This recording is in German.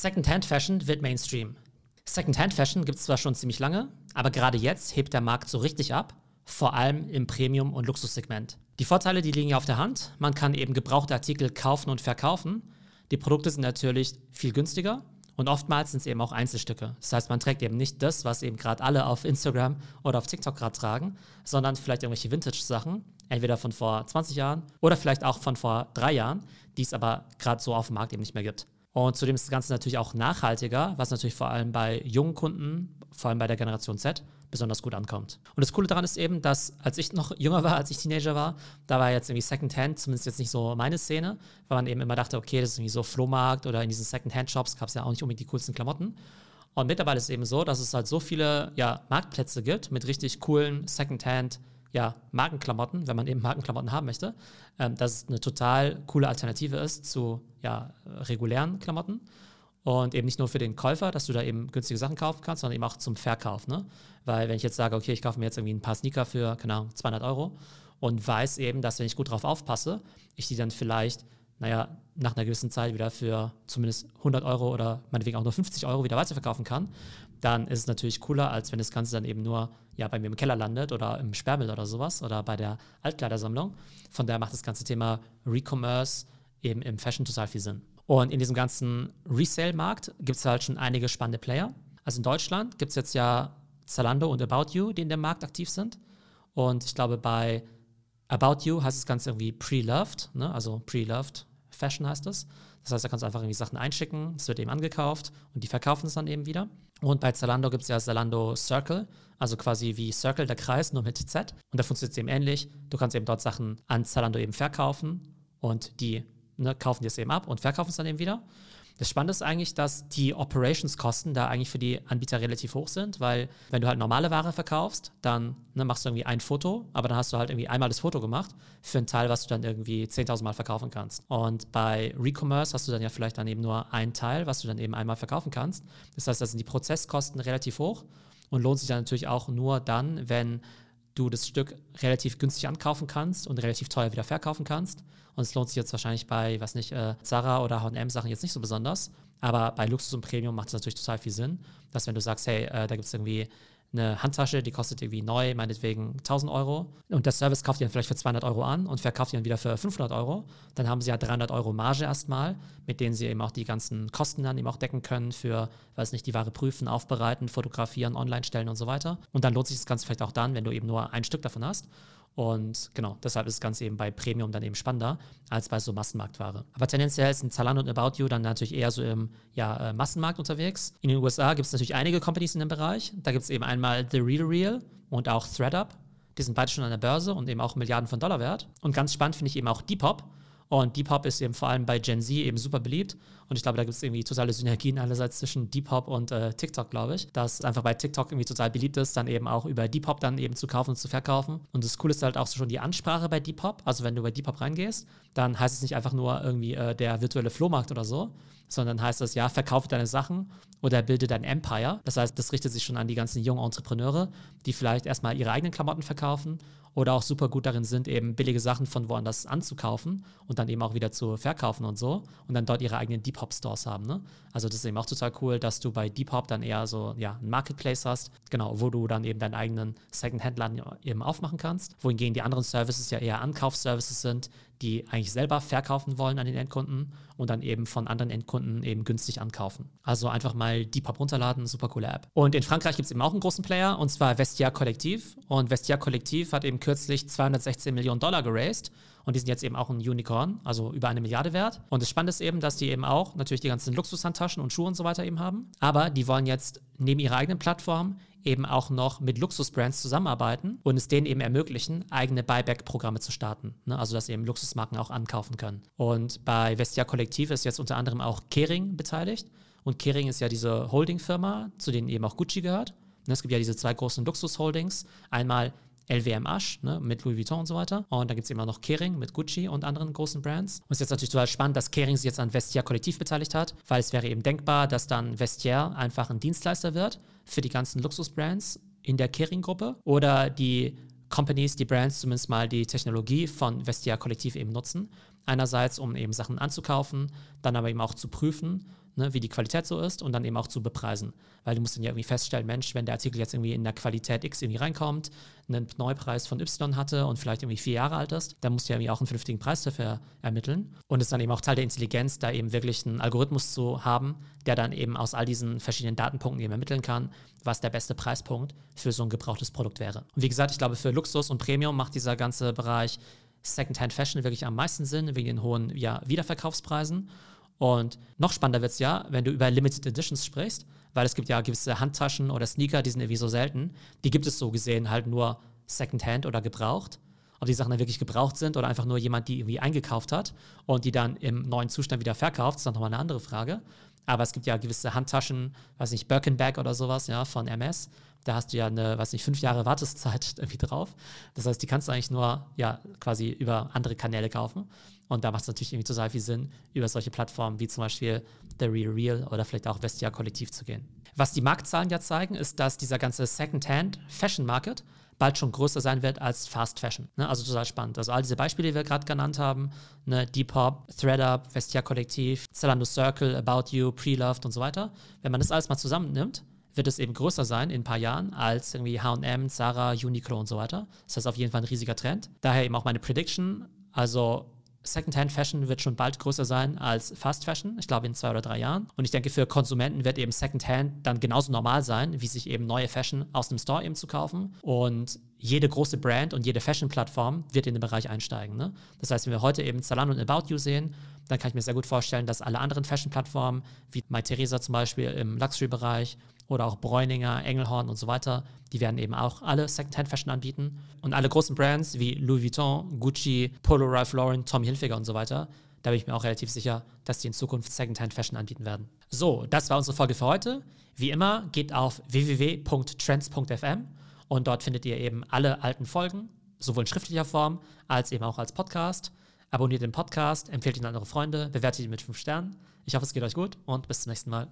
Secondhand-Fashion wird Mainstream. Secondhand-Fashion gibt es zwar schon ziemlich lange, aber gerade jetzt hebt der Markt so richtig ab, vor allem im Premium- und Luxussegment. Die Vorteile, die liegen ja auf der Hand. Man kann eben gebrauchte Artikel kaufen und verkaufen. Die Produkte sind natürlich viel günstiger und oftmals sind es eben auch Einzelstücke. Das heißt, man trägt eben nicht das, was eben gerade alle auf Instagram oder auf TikTok gerade tragen, sondern vielleicht irgendwelche Vintage-Sachen, entweder von vor 20 Jahren oder vielleicht auch von vor drei Jahren, die es aber gerade so auf dem Markt eben nicht mehr gibt. Und zudem ist das Ganze natürlich auch nachhaltiger, was natürlich vor allem bei jungen Kunden, vor allem bei der Generation Z, besonders gut ankommt. Und das Coole daran ist eben, dass als ich noch jünger war, als ich Teenager war, da war jetzt irgendwie Secondhand zumindest jetzt nicht so meine Szene, weil man eben immer dachte, okay, das ist irgendwie so Flohmarkt oder in diesen Secondhand-Shops gab es ja auch nicht unbedingt die coolsten Klamotten. Und mittlerweile ist es eben so, dass es halt so viele ja, Marktplätze gibt mit richtig coolen Secondhand- ja, Markenklamotten, wenn man eben Markenklamotten haben möchte, ähm, dass es eine total coole Alternative ist zu ja, regulären Klamotten. Und eben nicht nur für den Käufer, dass du da eben günstige Sachen kaufen kannst, sondern eben auch zum Verkauf. Ne? Weil wenn ich jetzt sage, okay, ich kaufe mir jetzt irgendwie ein paar Sneaker für, keine Ahnung, 200 Euro und weiß eben, dass wenn ich gut drauf aufpasse, ich die dann vielleicht, naja, nach einer gewissen Zeit wieder für zumindest 100 Euro oder meinetwegen auch nur 50 Euro wieder weiterverkaufen kann, dann ist es natürlich cooler, als wenn das Ganze dann eben nur ja, bei mir im Keller landet oder im Sperrmüll oder sowas oder bei der Altkleidersammlung. Von daher macht das ganze Thema Recommerce eben im Fashion total viel Sinn. Und in diesem ganzen Resale-Markt gibt es halt schon einige spannende Player. Also in Deutschland gibt es jetzt ja Zalando und About You, die in dem Markt aktiv sind. Und ich glaube, bei About You heißt das Ganze irgendwie Pre-Loved, ne? also Pre-Loved Fashion heißt es. Das heißt, da kannst du einfach irgendwie Sachen einschicken, es wird eben angekauft und die verkaufen es dann eben wieder. Und bei Zalando gibt es ja Zalando Circle, also quasi wie Circle, der Kreis, nur mit Z. Und da funktioniert es eben ähnlich. Du kannst eben dort Sachen an Zalando eben verkaufen und die ne, kaufen dir es eben ab und verkaufen es dann eben wieder. Das Spannende ist eigentlich, dass die Operationskosten da eigentlich für die Anbieter relativ hoch sind, weil wenn du halt normale Ware verkaufst, dann ne, machst du irgendwie ein Foto, aber dann hast du halt irgendwie einmal das Foto gemacht für ein Teil, was du dann irgendwie 10.000 Mal verkaufen kannst. Und bei Recommerce hast du dann ja vielleicht dann eben nur ein Teil, was du dann eben einmal verkaufen kannst. Das heißt, da sind die Prozesskosten relativ hoch und lohnt sich dann natürlich auch nur dann, wenn du das Stück relativ günstig ankaufen kannst und relativ teuer wieder verkaufen kannst. Und es lohnt sich jetzt wahrscheinlich bei, was nicht, äh, Zara oder H&M Sachen jetzt nicht so besonders. Aber bei Luxus und Premium macht es natürlich total viel Sinn, dass wenn du sagst, hey, äh, da gibt es irgendwie eine Handtasche, die kostet irgendwie neu, meinetwegen 1000 Euro. Und der Service kauft ihr dann vielleicht für 200 Euro an und verkauft ihr dann wieder für 500 Euro. Dann haben sie ja 300 Euro Marge erstmal, mit denen sie eben auch die ganzen Kosten dann eben auch decken können für, weiß nicht, die Ware prüfen, aufbereiten, fotografieren, online stellen und so weiter. Und dann lohnt sich das Ganze vielleicht auch dann, wenn du eben nur ein Stück davon hast. Und genau, deshalb ist das Ganze eben bei Premium dann eben spannender als bei so Massenmarktware. Aber tendenziell sind Zalando und About You dann natürlich eher so im ja, äh, Massenmarkt unterwegs. In den USA gibt es natürlich einige Companies in dem Bereich. Da gibt es eben einmal The Real Real und auch ThreadUp. Die sind beide schon an der Börse und eben auch Milliarden von Dollar wert. Und ganz spannend finde ich eben auch Depop. Und Depop ist eben vor allem bei Gen Z eben super beliebt. Und ich glaube, da gibt es irgendwie totale Synergien einerseits zwischen Depop und äh, TikTok, glaube ich. Dass einfach bei TikTok irgendwie total beliebt ist, dann eben auch über Depop dann eben zu kaufen und zu verkaufen. Und das Coole ist halt auch schon die Ansprache bei Depop. Also wenn du bei Depop reingehst, dann heißt es nicht einfach nur irgendwie äh, der virtuelle Flohmarkt oder so, sondern heißt es, ja, verkaufe deine Sachen oder bilde dein Empire. Das heißt, das richtet sich schon an die ganzen jungen Entrepreneure, die vielleicht erstmal ihre eigenen Klamotten verkaufen oder auch super gut darin sind, eben billige Sachen von woanders anzukaufen und dann eben auch wieder zu verkaufen und so und dann dort ihre eigenen Depop-Stores haben. Ne? Also das ist eben auch total cool, dass du bei Depop dann eher so ja, ein Marketplace hast, genau, wo du dann eben deinen eigenen Second-Hand-Laden eben aufmachen kannst, wohingegen die anderen Services ja eher Ankaufsservices sind, die eigentlich selber verkaufen wollen an den Endkunden und dann eben von anderen Endkunden eben günstig ankaufen. Also einfach mal Depop runterladen, super coole App. Und in Frankreich gibt es eben auch einen großen Player und zwar Vestia Kollektiv. Und Vestia Kollektiv hat eben kürzlich 216 Millionen Dollar geraced und die sind jetzt eben auch ein Unicorn, also über eine Milliarde wert. Und das Spannende ist eben, dass die eben auch natürlich die ganzen Luxushandtaschen und Schuhe und so weiter eben haben. Aber die wollen jetzt neben ihrer eigenen Plattform eben auch noch mit Luxusbrands zusammenarbeiten und es denen eben ermöglichen, eigene Buyback-Programme zu starten. Ne? Also, dass eben Luxusmarken auch ankaufen können. Und bei Vestia Kollektiv ist jetzt unter anderem auch Kering beteiligt. Und Kering ist ja diese Holding-Firma, zu denen eben auch Gucci gehört. Ne, es gibt ja diese zwei großen Luxus-Holdings. Einmal LWM-Asch ne, mit Louis Vuitton und so weiter. Und dann gibt es immer noch Kering mit Gucci und anderen großen Brands. Und es ist jetzt natürlich total spannend, dass Kering sich jetzt an Vestiaire Kollektiv beteiligt hat, weil es wäre eben denkbar, dass dann Vestiaire einfach ein Dienstleister wird für die ganzen Luxusbrands in der Kering-Gruppe oder die Companies, die Brands zumindest mal die Technologie von Vestiaire Kollektiv eben nutzen. Einerseits, um eben Sachen anzukaufen, dann aber eben auch zu prüfen ne, wie die Qualität so ist und dann eben auch zu bepreisen. Weil du musst dann ja irgendwie feststellen, Mensch, wenn der Artikel jetzt irgendwie in der Qualität X irgendwie reinkommt, einen Neupreis von Y hatte und vielleicht irgendwie vier Jahre alt ist, dann musst du ja irgendwie auch einen vernünftigen Preis dafür ermitteln. Und es ist dann eben auch Teil der Intelligenz, da eben wirklich einen Algorithmus zu haben, der dann eben aus all diesen verschiedenen Datenpunkten eben ermitteln kann, was der beste Preispunkt für so ein gebrauchtes Produkt wäre. Und wie gesagt, ich glaube, für Luxus und Premium macht dieser ganze Bereich Secondhand Fashion wirklich am meisten Sinn, wegen den hohen ja, Wiederverkaufspreisen. Und noch spannender wird es ja, wenn du über Limited Editions sprichst, weil es gibt ja gewisse Handtaschen oder Sneaker, die sind irgendwie so selten. Die gibt es so gesehen halt nur Secondhand oder gebraucht. Ob die Sachen dann wirklich gebraucht sind oder einfach nur jemand, die irgendwie eingekauft hat und die dann im neuen Zustand wieder verkauft, ist dann nochmal eine andere Frage. Aber es gibt ja gewisse Handtaschen, weiß nicht, Birkenbag oder sowas, ja, von MS. Da hast du ja eine, weiß nicht, fünf Jahre Warteszeit irgendwie drauf. Das heißt, die kannst du eigentlich nur, ja, quasi über andere Kanäle kaufen. Und da macht es natürlich irgendwie total viel Sinn, über solche Plattformen wie zum Beispiel The Real Real oder vielleicht auch Vestia Kollektiv zu gehen. Was die Marktzahlen ja zeigen, ist, dass dieser ganze Secondhand Fashion Market bald schon größer sein wird als Fast Fashion. Ne? Also total spannend. Also all diese Beispiele, die wir gerade genannt haben, ne? Depop, ThreadUp, Vestia Kollektiv, Zalando Circle, About You, Preloved und so weiter. Wenn man das alles mal zusammennimmt, wird es eben größer sein in ein paar Jahren als irgendwie H&M, Zara, Uniqlo und so weiter. Das heißt auf jeden Fall ein riesiger Trend. Daher eben auch meine Prediction. Also Secondhand Fashion wird schon bald größer sein als Fast Fashion, ich glaube in zwei oder drei Jahren. Und ich denke, für Konsumenten wird eben Secondhand dann genauso normal sein, wie sich eben neue Fashion aus dem Store eben zu kaufen. Und jede große Brand und jede Fashion-Plattform wird in den Bereich einsteigen. Ne? Das heißt, wenn wir heute eben Zalando und About You sehen, dann kann ich mir sehr gut vorstellen, dass alle anderen Fashion-Plattformen, wie MyTheresa zum Beispiel im Luxury-Bereich oder auch Bräuninger, Engelhorn und so weiter, die werden eben auch alle Secondhand-Fashion anbieten. Und alle großen Brands wie Louis Vuitton, Gucci, Polo Ralph Lauren, Tommy Hilfiger und so weiter, da bin ich mir auch relativ sicher, dass die in Zukunft Secondhand-Fashion anbieten werden. So, das war unsere Folge für heute. Wie immer, geht auf www.trends.fm und dort findet ihr eben alle alten Folgen, sowohl in schriftlicher Form als eben auch als Podcast. Abonniert den Podcast, empfehlt ihn an eure Freunde, bewertet ihn mit 5 Sternen. Ich hoffe, es geht euch gut und bis zum nächsten Mal.